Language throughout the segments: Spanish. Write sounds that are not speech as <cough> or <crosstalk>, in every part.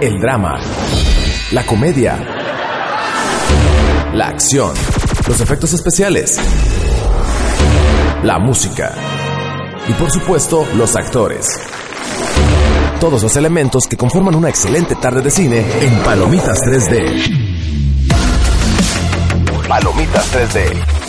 El drama, la comedia, la acción, los efectos especiales, la música y por supuesto los actores. Todos los elementos que conforman una excelente tarde de cine en Palomitas 3D. Palomitas 3D.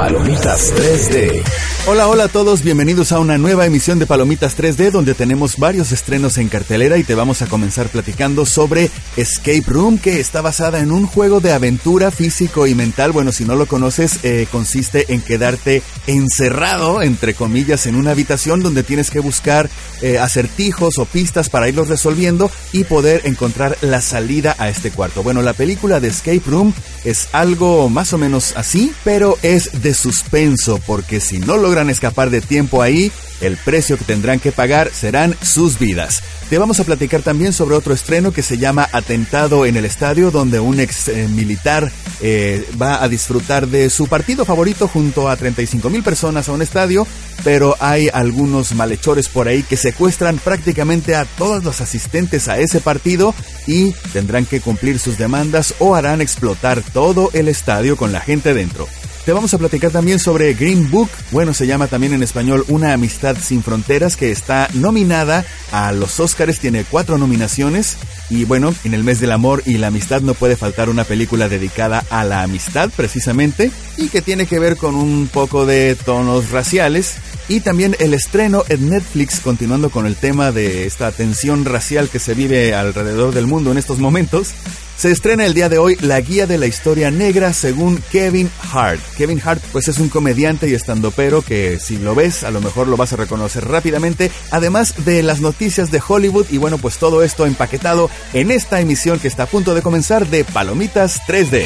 Palomitas 3D. Hola, hola a todos, bienvenidos a una nueva emisión de Palomitas 3D donde tenemos varios estrenos en cartelera y te vamos a comenzar platicando sobre Escape Room que está basada en un juego de aventura físico y mental. Bueno, si no lo conoces, eh, consiste en quedarte encerrado, entre comillas, en una habitación donde tienes que buscar eh, acertijos o pistas para irlos resolviendo y poder encontrar la salida a este cuarto. Bueno, la película de Escape Room es algo más o menos así, pero es de suspenso porque si no logran escapar de tiempo ahí, el precio que tendrán que pagar serán sus vidas. Te vamos a platicar también sobre otro estreno que se llama Atentado en el Estadio, donde un ex eh, militar eh, va a disfrutar de su partido favorito junto a 35 mil personas a un estadio, pero hay algunos malhechores por ahí que secuestran prácticamente a todos los asistentes a ese partido y tendrán que cumplir sus demandas o harán explotar todo el estadio con la gente dentro. Te vamos a platicar también sobre Green Book, bueno, se llama también en español Una Amistad Sin Fronteras, que está nominada a los Oscars, tiene cuatro nominaciones. Y bueno, en el mes del amor y la amistad no puede faltar una película dedicada a la amistad precisamente y que tiene que ver con un poco de tonos raciales. Y también el estreno en Netflix, continuando con el tema de esta tensión racial que se vive alrededor del mundo en estos momentos. Se estrena el día de hoy La Guía de la Historia Negra según Kevin Hart. Kevin Hart pues es un comediante y estandopero que si lo ves a lo mejor lo vas a reconocer rápidamente, además de las noticias de Hollywood y bueno pues todo esto empaquetado en esta emisión que está a punto de comenzar de Palomitas 3D.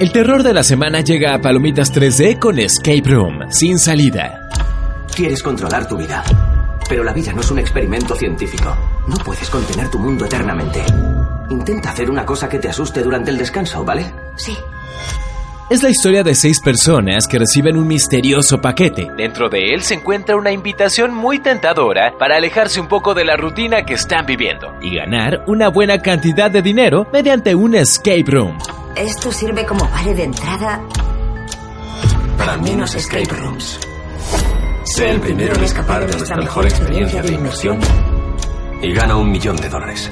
El terror de la semana llega a Palomitas 3D con Escape Room, sin salida. Quieres controlar tu vida. Pero la vida no es un experimento científico. No puedes contener tu mundo eternamente. Intenta hacer una cosa que te asuste durante el descanso, ¿vale? Sí. Es la historia de seis personas que reciben un misterioso paquete. Dentro de él se encuentra una invitación muy tentadora para alejarse un poco de la rutina que están viviendo y ganar una buena cantidad de dinero mediante un escape room. Esto sirve como vale de entrada Para menos escape rooms. Sé el primero en escapar de nuestra mejor experiencia de inmersión y gana un millón de dólares.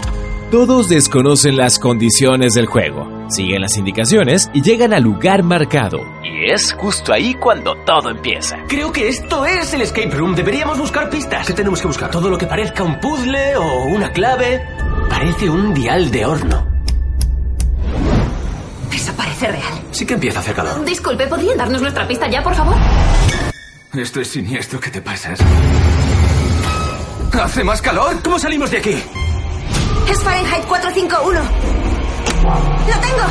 Todos desconocen las condiciones del juego, siguen las indicaciones y llegan al lugar marcado. Y es justo ahí cuando todo empieza. Creo que esto es el escape room. Deberíamos buscar pistas. ¿Qué tenemos que buscar? Todo lo que parezca un puzzle o una clave. Parece un dial de horno. Eso parece real. Sí que empieza a hacer calor. Disculpe, ¿podrían darnos nuestra pista ya, por favor? Esto es siniestro. ¿Qué te pasas? ¿Hace más calor? ¿Cómo salimos de aquí? Es Fahrenheit 451. ¡Lo tengo!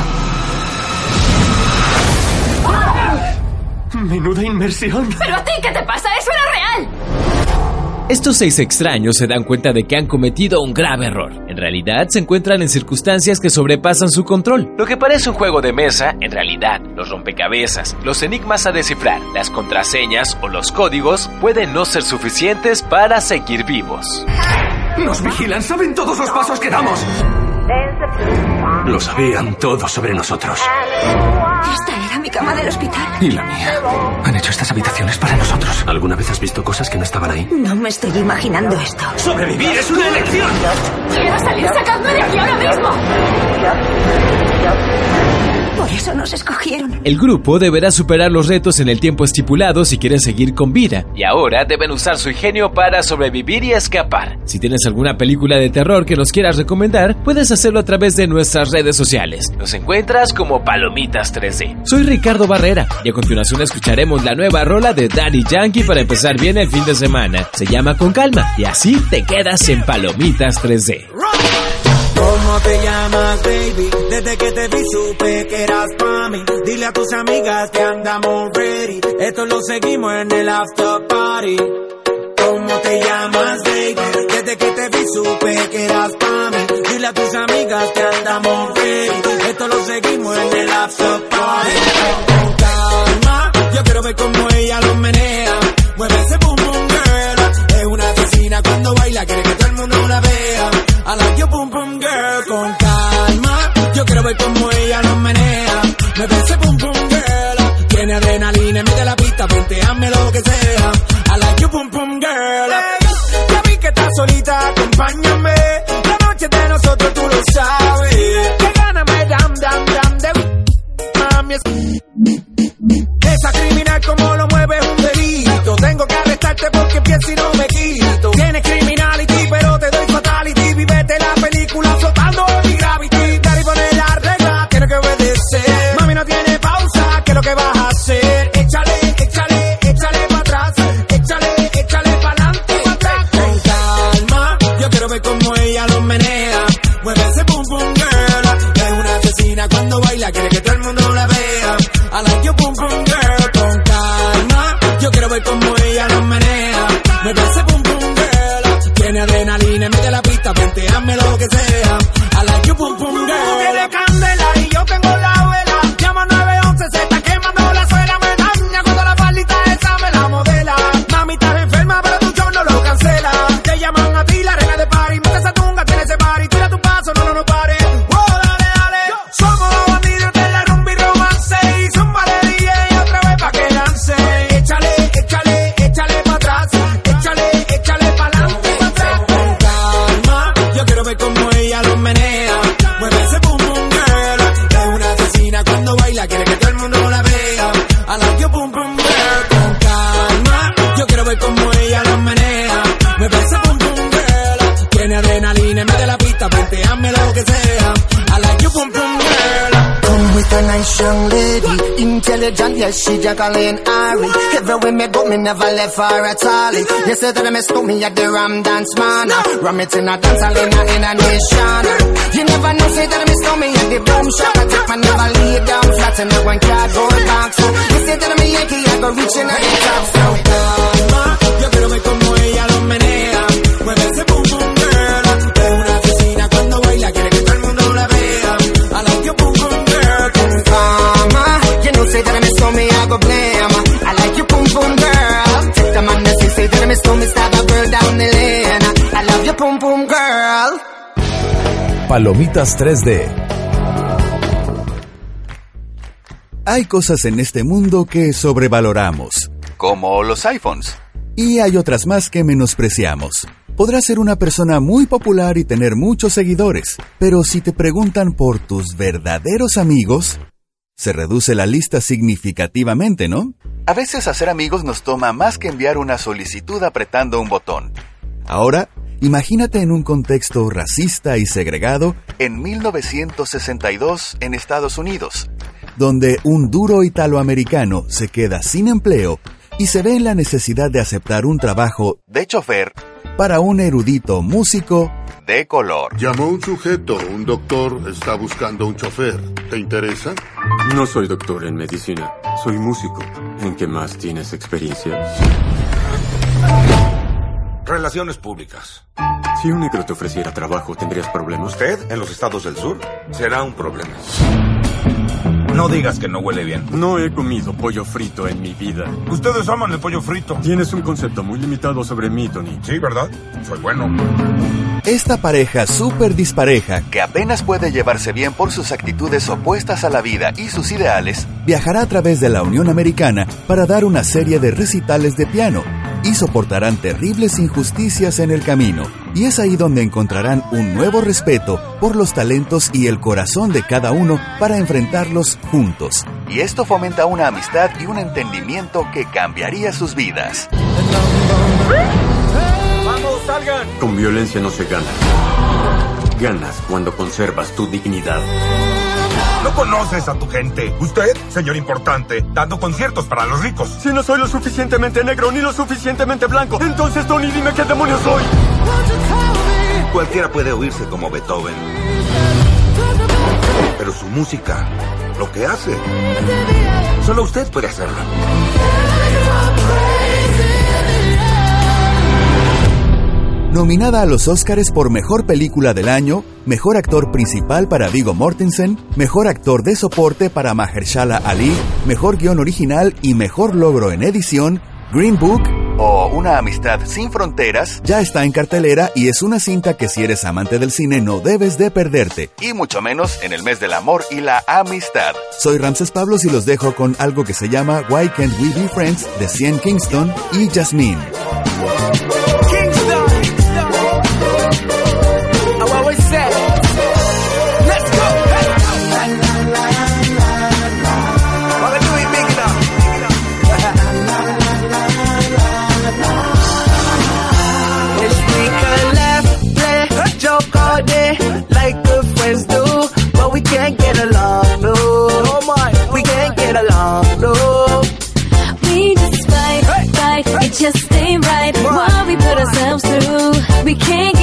Menuda inmersión. ¿Pero a ti qué te pasa? ¡Eso era real! Estos seis extraños se dan cuenta de que han cometido un grave error. En realidad se encuentran en circunstancias que sobrepasan su control. Lo que parece un juego de mesa, en realidad, los rompecabezas, los enigmas a descifrar, las contraseñas o los códigos pueden no ser suficientes para seguir vivos. Nos vigilan, saben todos los pasos que damos. Lo sabían todos sobre nosotros. Esta mi cama del hospital. Y la mía. Han hecho estas habitaciones para nosotros. ¿Alguna vez has visto cosas que no estaban ahí? No me estoy imaginando esto. ¡Sobrevivir es una elección! ¡Quiero salir! ¡Sacadme de aquí ahora mismo! Por eso nos escogieron. El grupo deberá superar los retos en el tiempo estipulado si quieren seguir con vida, y ahora deben usar su ingenio para sobrevivir y escapar. Si tienes alguna película de terror que nos quieras recomendar, puedes hacerlo a través de nuestras redes sociales. Nos encuentras como Palomitas 3D. Soy Ricardo Barrera y a continuación escucharemos la nueva rola de Daddy Yankee para empezar bien el fin de semana. Se llama Con Calma y así te quedas en Palomitas 3D. ¿Cómo te llamas, baby? Desde que te vi supe que eras pa' mí. Dile a tus amigas que andamos ready. Esto lo seguimos en el after party. ¿Cómo te llamas, baby? Desde que te vi supe que eras pa' mí. Dile a tus amigas que andamos ready. Esto lo seguimos en el after party. Con calma, yo quiero ver cómo ella lo menea. Mueve ese boom boom girl. Es una asesina cuando baila, quiere adrenalina, mete la pista, hazme lo que sea. I like your boom boom girl. ya vi que estás solita, acompáñame. La noche de nosotros tú lo sabes. Que gana me dam dam dam de mami. Esa criminal como lo mueve un delito. Tengo que arrestarte porque pienso y no me quito. Tienes criminality, pero te doy fatality. Vivete la película flotando en mi gravity. Dar y poner la regla, tiene que obedecer. Mami no tiene pausa, ¿qué es lo que vas menea. Boom boom girl. Tiene adrenalina, mete la pista, lo que sea. I like your boom boom girl. Come with a nice young lady, intelligent, yes, she Jacqueline Ari. Everywhere me go, me never left her at all. You said that I miss me at the Ram Dance Man. Ram it in a dance hall in a, in nation. You never know, say that I miss me at the boom shop. I take my never lay down flat and I want cardboard box. You said that I'm a Yankee, I go reaching at the top. So, calma, yo quiero ver cómo ella lo menea. Mueve ese boom boom girl. Es una asesina cuando baila, quiere que todo el mundo la vea. I like your boom boom girl. Con calma, you know, say that I miss me, I go blame. I like your boom boom girl. Take the man that say, say that I miss me, stab a girl down the lane. I love your boom boom girl. Palomitas 3D. Hay cosas en este mundo que sobrevaloramos, como los iPhones. Y hay otras más que menospreciamos. Podrás ser una persona muy popular y tener muchos seguidores, pero si te preguntan por tus verdaderos amigos, se reduce la lista significativamente, ¿no? A veces hacer amigos nos toma más que enviar una solicitud apretando un botón. Ahora, imagínate en un contexto racista y segregado en 1962 en Estados Unidos, donde un duro italoamericano se queda sin empleo y se ve en la necesidad de aceptar un trabajo de chofer para un erudito músico de color. Llamó un sujeto, un doctor está buscando un chofer. ¿Te interesa? No soy doctor en medicina, soy músico. ¿En qué más tienes experiencia? Relaciones públicas. Si un negro te ofreciera trabajo, ¿tendrías problemas? Usted, en los estados del sur, será un problema. No digas que no huele bien. No he comido pollo frito en mi vida. Ustedes aman el pollo frito. Tienes un concepto muy limitado sobre mí, Tony. Sí, ¿verdad? Soy bueno. Esta pareja súper dispareja, que apenas puede llevarse bien por sus actitudes opuestas a la vida y sus ideales, viajará a través de la Unión Americana para dar una serie de recitales de piano, y soportarán terribles injusticias en el camino. Y es ahí donde encontrarán un nuevo respeto por los talentos y el corazón de cada uno para enfrentarlos juntos. Y esto fomenta una amistad y un entendimiento que cambiaría sus vidas. ¡Vamos, salgan! Con violencia no se gana. Ganas cuando conservas tu dignidad. No conoces a tu gente. Usted, señor importante, dando conciertos para los ricos. Si no soy lo suficientemente negro ni lo suficientemente blanco, entonces Tony dime qué demonios soy. Cualquiera puede oírse como Beethoven. Pero su música, lo que hace, solo usted puede hacerlo. Nominada a los Oscars por Mejor Película del Año, Mejor Actor Principal para Vigo Mortensen, Mejor Actor de Soporte para Mahershala Ali, Mejor Guión Original y Mejor Logro en Edición, Green Book o Una Amistad Sin Fronteras ya está en cartelera y es una cinta que si eres amante del cine no debes de perderte, y mucho menos en el mes del amor y la amistad. Soy Ramses Pablos y los dejo con algo que se llama Why Can't We Be Friends de Cien Kingston y Jasmine. Ourselves through, we can't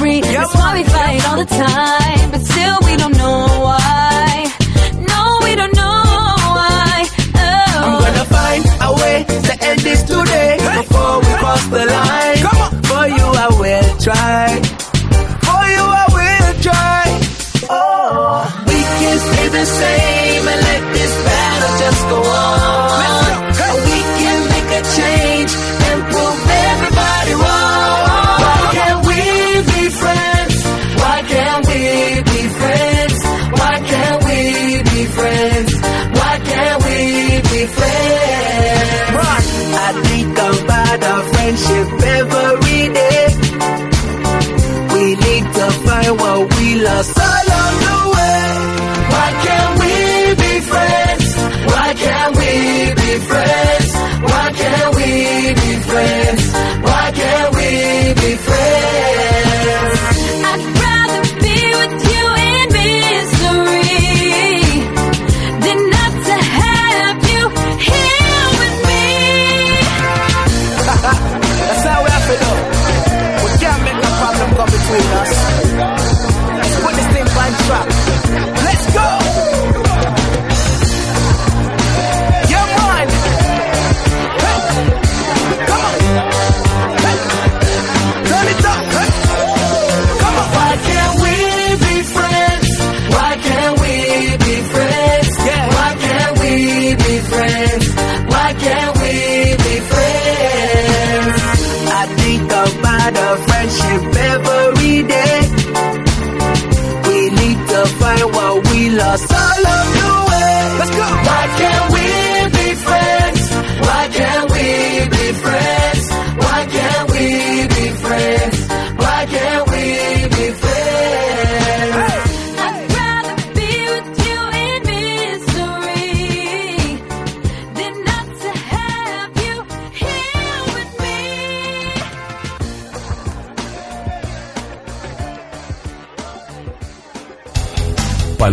we never. That's why we fight all the time, but still we don't know why. No, we don't know why. Oh. I'm gonna find a way to end this today before we cross the line. For you, I will try. For you, I will try. Oh, we can stay the same friends? I think about our friendship every day. We need to find what we lost along the way. Why can't we be friends? Why can't we be friends? Why can't we be friends?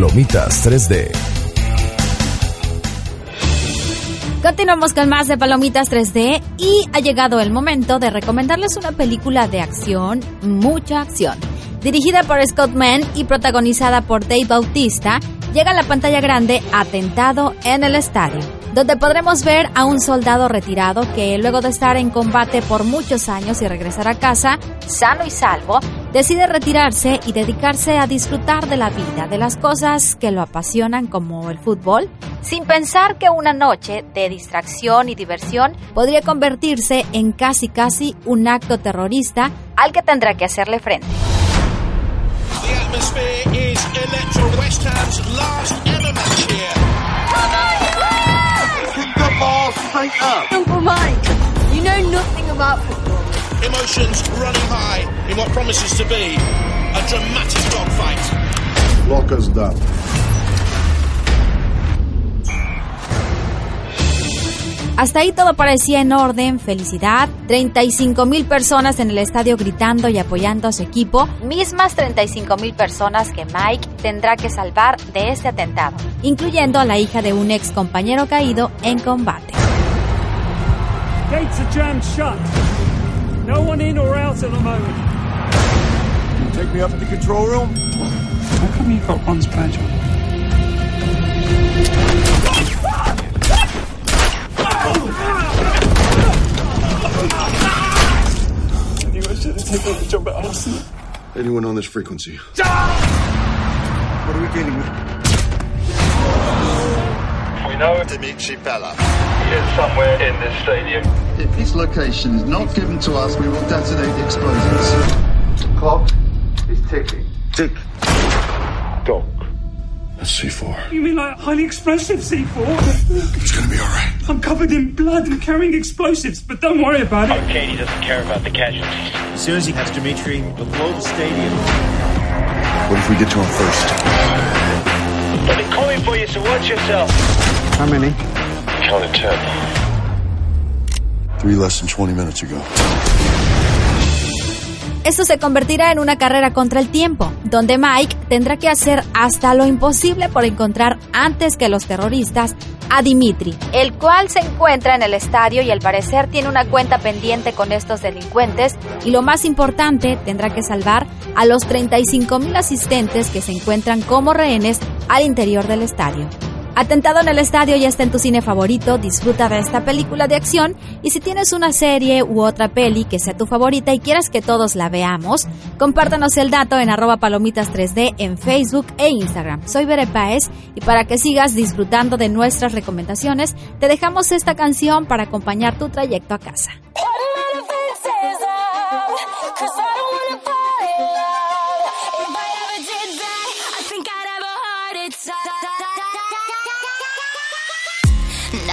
Palomitas 3D. Continuamos con más de Palomitas 3D y ha llegado el momento de recomendarles una película de acción, mucha acción. Dirigida por Scott Mann y protagonizada por Dave Bautista, llega a la pantalla grande Atentado en el Estadio, donde podremos ver a un soldado retirado que luego de estar en combate por muchos años y regresar a casa, sano y salvo, decide retirarse y dedicarse a disfrutar de la vida, de las cosas que lo apasionan como el fútbol, sin pensar que una noche de distracción y diversión podría convertirse en casi casi un acto terrorista al que tendrá que hacerle frente. Uncle Mike, you know nothing about football. Emotions running high in what promises to be a dramatic dogfight. Lock us down. Hasta ahí todo parecía en orden, felicidad, 35 mil personas en el estadio gritando y apoyando a su equipo, mismas 35 mil personas que Mike tendrá que salvar de este atentado, incluyendo a la hija de un ex compañero caído en combate. Gates are jammed shut. No one in or out at the moment. Take me up to the control room. How come you've got one's badge on? I knew I should have taken the job at Arsenal. Anyone on this frequency? What are we dealing with? We know Dimitri Bella. He is somewhere in this stadium. If his location is not given to us, we will detonate the explosives. Clock is ticking. Tick. Dog. That's C4. You mean like highly explosive C4? It's gonna be alright. I'm covered in blood and carrying explosives, but don't worry about it. Okay, he doesn't care about the casualties. As soon as he has Dimitri, we'll blow the stadium. What if we get to him first? I've been calling for you, so watch yourself. How many? Counted ten. Three less than 20 minutes ago. Esto se convertirá en una carrera contra el tiempo, donde Mike tendrá que hacer hasta lo imposible por encontrar antes que los terroristas a Dimitri, el cual se encuentra en el estadio y al parecer tiene una cuenta pendiente con estos delincuentes y lo más importante, tendrá que salvar a los 35 mil asistentes que se encuentran como rehenes al interior del estadio. Atentado en el estadio ya está en tu cine favorito, disfruta de esta película de acción y si tienes una serie u otra peli que sea tu favorita y quieras que todos la veamos, compártanos el dato en arroba palomitas 3D en Facebook e Instagram. Soy Bere Paez y para que sigas disfrutando de nuestras recomendaciones, te dejamos esta canción para acompañar tu trayecto a casa.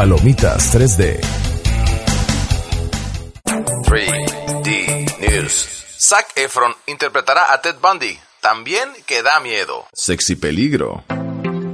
Palomitas 3D. 3D News. Zac Efron interpretará a Ted Bundy. También que da miedo. Sexy peligro.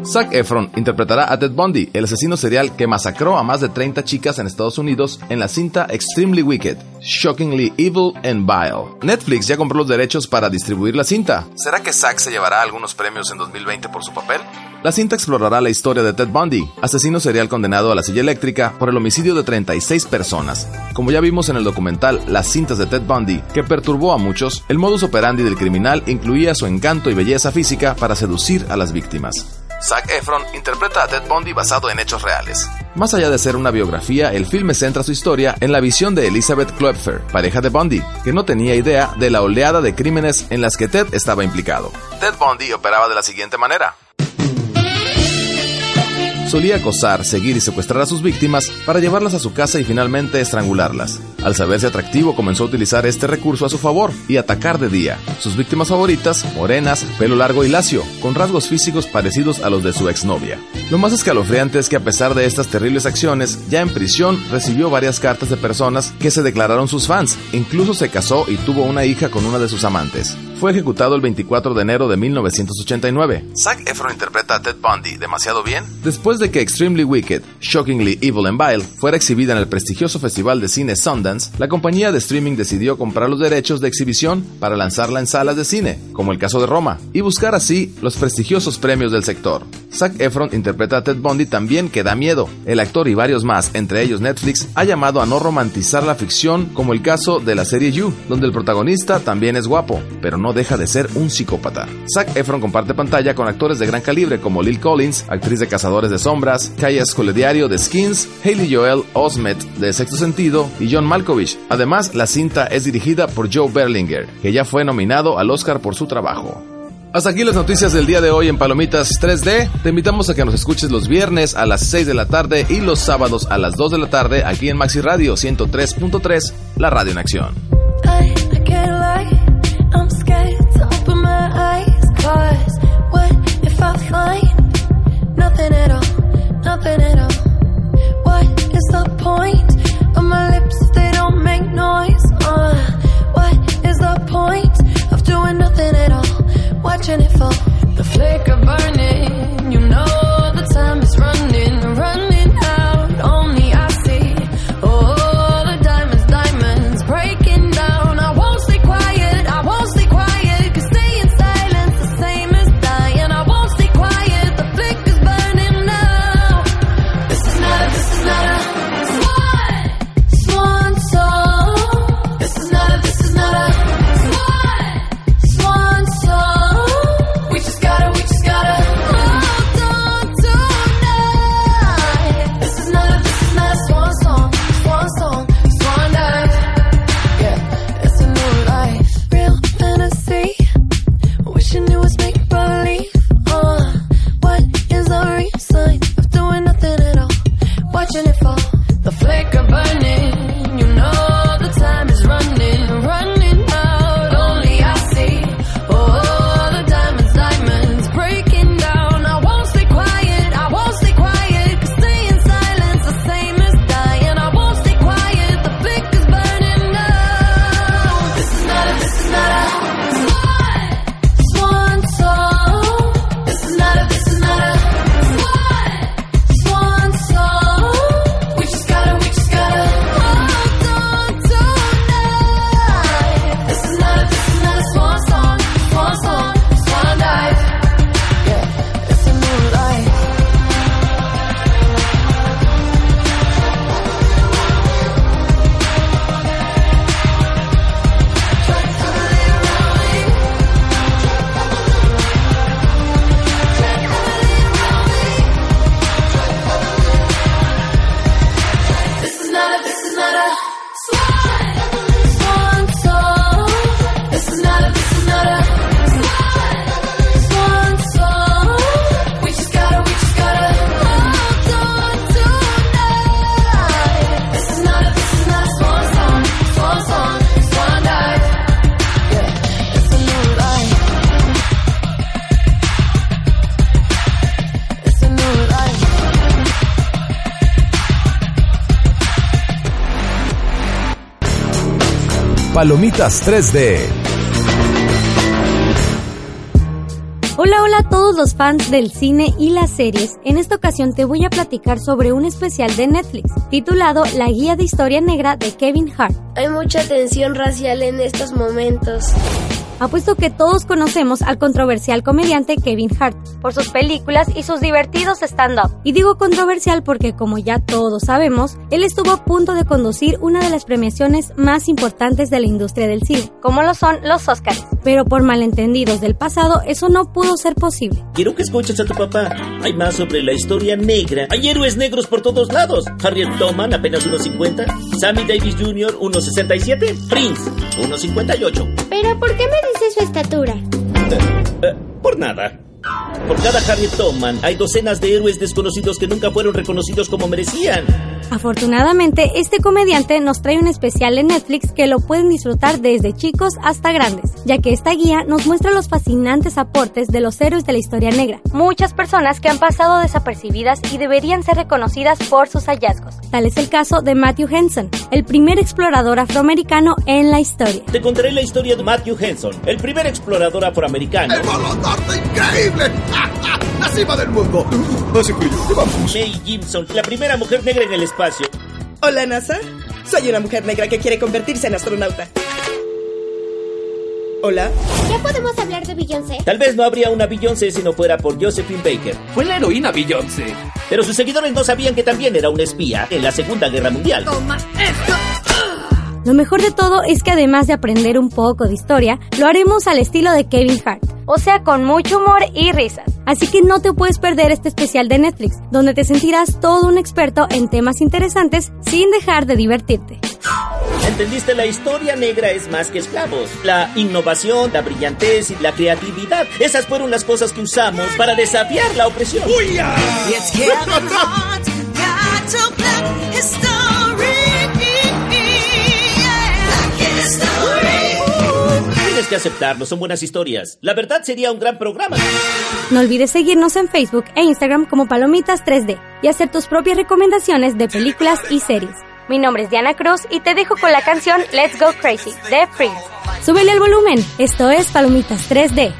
Zac Efron interpretará a Ted Bundy, el asesino serial que masacró a más de 30 chicas en Estados Unidos en la cinta Extremely Wicked, Shockingly Evil and Vile. Netflix ya compró los derechos para distribuir la cinta. ¿Será que Zack se llevará algunos premios en 2020 por su papel? La cinta explorará la historia de Ted Bundy, asesino serial condenado a la silla eléctrica por el homicidio de 36 personas. Como ya vimos en el documental Las cintas de Ted Bundy, que perturbó a muchos, el modus operandi del criminal incluía su encanto y belleza física para seducir a las víctimas. Zac Efron interpreta a Ted Bundy basado en hechos reales. Más allá de ser una biografía, el filme centra su historia en la visión de Elizabeth Kloepfer, pareja de Bundy, que no tenía idea de la oleada de crímenes en las que Ted estaba implicado. Ted Bundy operaba de la siguiente manera. Solía acosar, seguir y secuestrar a sus víctimas para llevarlas a su casa y finalmente estrangularlas. Al saberse atractivo comenzó a utilizar este recurso a su favor y atacar de día. Sus víctimas favoritas, morenas, pelo largo y lacio, con rasgos físicos parecidos a los de su exnovia. Lo más escalofriante es que a pesar de estas terribles acciones, ya en prisión recibió varias cartas de personas que se declararon sus fans. Incluso se casó y tuvo una hija con una de sus amantes. Fue ejecutado el 24 de enero de 1989. Zac Efron interpreta a Ted Bundy demasiado bien. Después de que Extremely Wicked, Shockingly Evil and Vile fuera exhibida en el prestigioso festival de cine Sundance, la compañía de streaming decidió comprar los derechos de exhibición para lanzarla en salas de cine, como el caso de Roma, y buscar así los prestigiosos premios del sector. Zac Efron interpreta a Ted Bundy también que da miedo. El actor y varios más, entre ellos Netflix, ha llamado a no romantizar la ficción como el caso de la serie You, donde el protagonista también es guapo, pero no deja de ser un psicópata. Zac Efron comparte pantalla con actores de gran calibre como Lil Collins, actriz de Cazadores de Sombras, Kaya Escolediario de Skins, Hayley Joel Osment de Sexto Sentido y John Malkovich. Además, la cinta es dirigida por Joe Berlinger, que ya fue nominado al Oscar por su trabajo. Hasta aquí las noticias del día de hoy en Palomitas 3D. Te invitamos a que nos escuches los viernes a las 6 de la tarde y los sábados a las 2 de la tarde aquí en Maxi Radio 103.3, la radio en acción. Palomitas 3D. Hola, hola a todos los fans del cine y las series. En esta ocasión te voy a platicar sobre un especial de Netflix titulado La Guía de Historia Negra de Kevin Hart. Hay mucha tensión racial en estos momentos. Apuesto que todos conocemos al controversial comediante Kevin Hart por sus películas y sus divertidos stand-up. Y digo controversial porque, como ya todos sabemos, él estuvo a punto de conducir una de las premiaciones más importantes de la industria del cine, como lo son los Oscars. Pero por malentendidos del pasado, eso no pudo ser posible. Quiero que escuches a tu papá. Hay más sobre la historia negra. Hay héroes negros por todos lados. Harriet Tubman, apenas 1.50. Sammy Davis Jr., 1.67. Prince, 1.58. Pero ¿por qué me dice su estatura? Eh, eh, por nada. Por cada Harriet Tubman hay docenas de héroes desconocidos que nunca fueron reconocidos como merecían. Afortunadamente, este comediante nos trae un especial en Netflix que lo pueden disfrutar desde chicos hasta grandes, ya que esta guía nos muestra los fascinantes aportes de los héroes de la historia negra, muchas personas que han pasado desapercibidas y deberían ser reconocidas por sus hallazgos. Tal es el caso de Matthew Henson, el primer explorador afroamericano en la historia. Te contaré la historia de Matthew Henson, el primer explorador afroamericano. ¡El increíble! <laughs> ¡La cima del mundo! Así que vamos. May Gibson, la primera mujer negra en el espacio. Hola, NASA. Soy una mujer negra que quiere convertirse en astronauta. Hola. ¿Ya podemos hablar de Beyoncé? Tal vez no habría una Beyoncé si no fuera por Josephine Baker. Fue la heroína Beyoncé. Pero sus seguidores no sabían que también era una espía en la Segunda Guerra Mundial. Toma esto. Lo mejor de todo es que además de aprender un poco de historia, lo haremos al estilo de Kevin Hart, o sea, con mucho humor y risas. Así que no te puedes perder este especial de Netflix, donde te sentirás todo un experto en temas interesantes sin dejar de divertirte. ¿Entendiste? La historia negra es más que esclavos. La innovación, la brillantez y la creatividad. Esas fueron las cosas que usamos para desafiar la opresión. <laughs> Que aceptarlo, son buenas historias. La verdad sería un gran programa. No olvides seguirnos en Facebook e Instagram como Palomitas 3D y hacer tus propias recomendaciones de películas y series. Mi nombre es Diana Cruz y te dejo con la canción Let's Go Crazy de Prince. Súbele el volumen, esto es Palomitas 3D.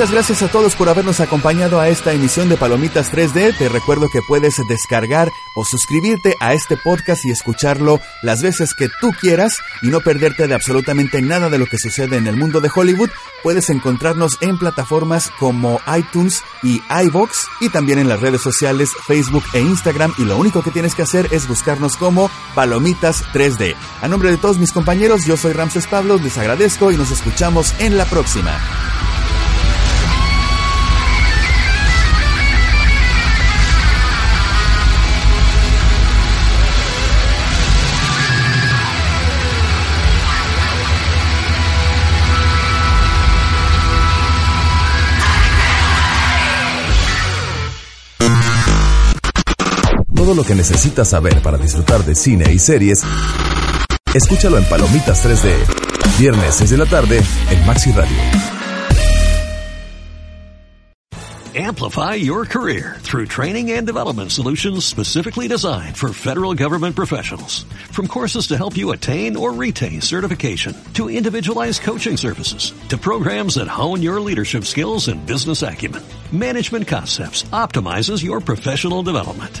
Muchas gracias a todos por habernos acompañado a esta emisión de Palomitas 3D. Te recuerdo que puedes descargar o suscribirte a este podcast y escucharlo las veces que tú quieras y no perderte de absolutamente nada de lo que sucede en el mundo de Hollywood. Puedes encontrarnos en plataformas como iTunes y iBox y también en las redes sociales Facebook e Instagram y lo único que tienes que hacer es buscarnos como Palomitas 3D. A nombre de todos mis compañeros, yo soy Ramses Pablo, les agradezco y nos escuchamos en la próxima. Lo que necesitas saber para disfrutar de cine y series, escúchalo en Palomitas 3D. Viernes 6 de la tarde en Maxi Radio. Amplify your career through training and development solutions specifically designed for federal government professionals. From courses to help you attain or retain certification, to individualized coaching services, to programs that hone your leadership skills and business acumen, Management Concepts optimizes your professional development.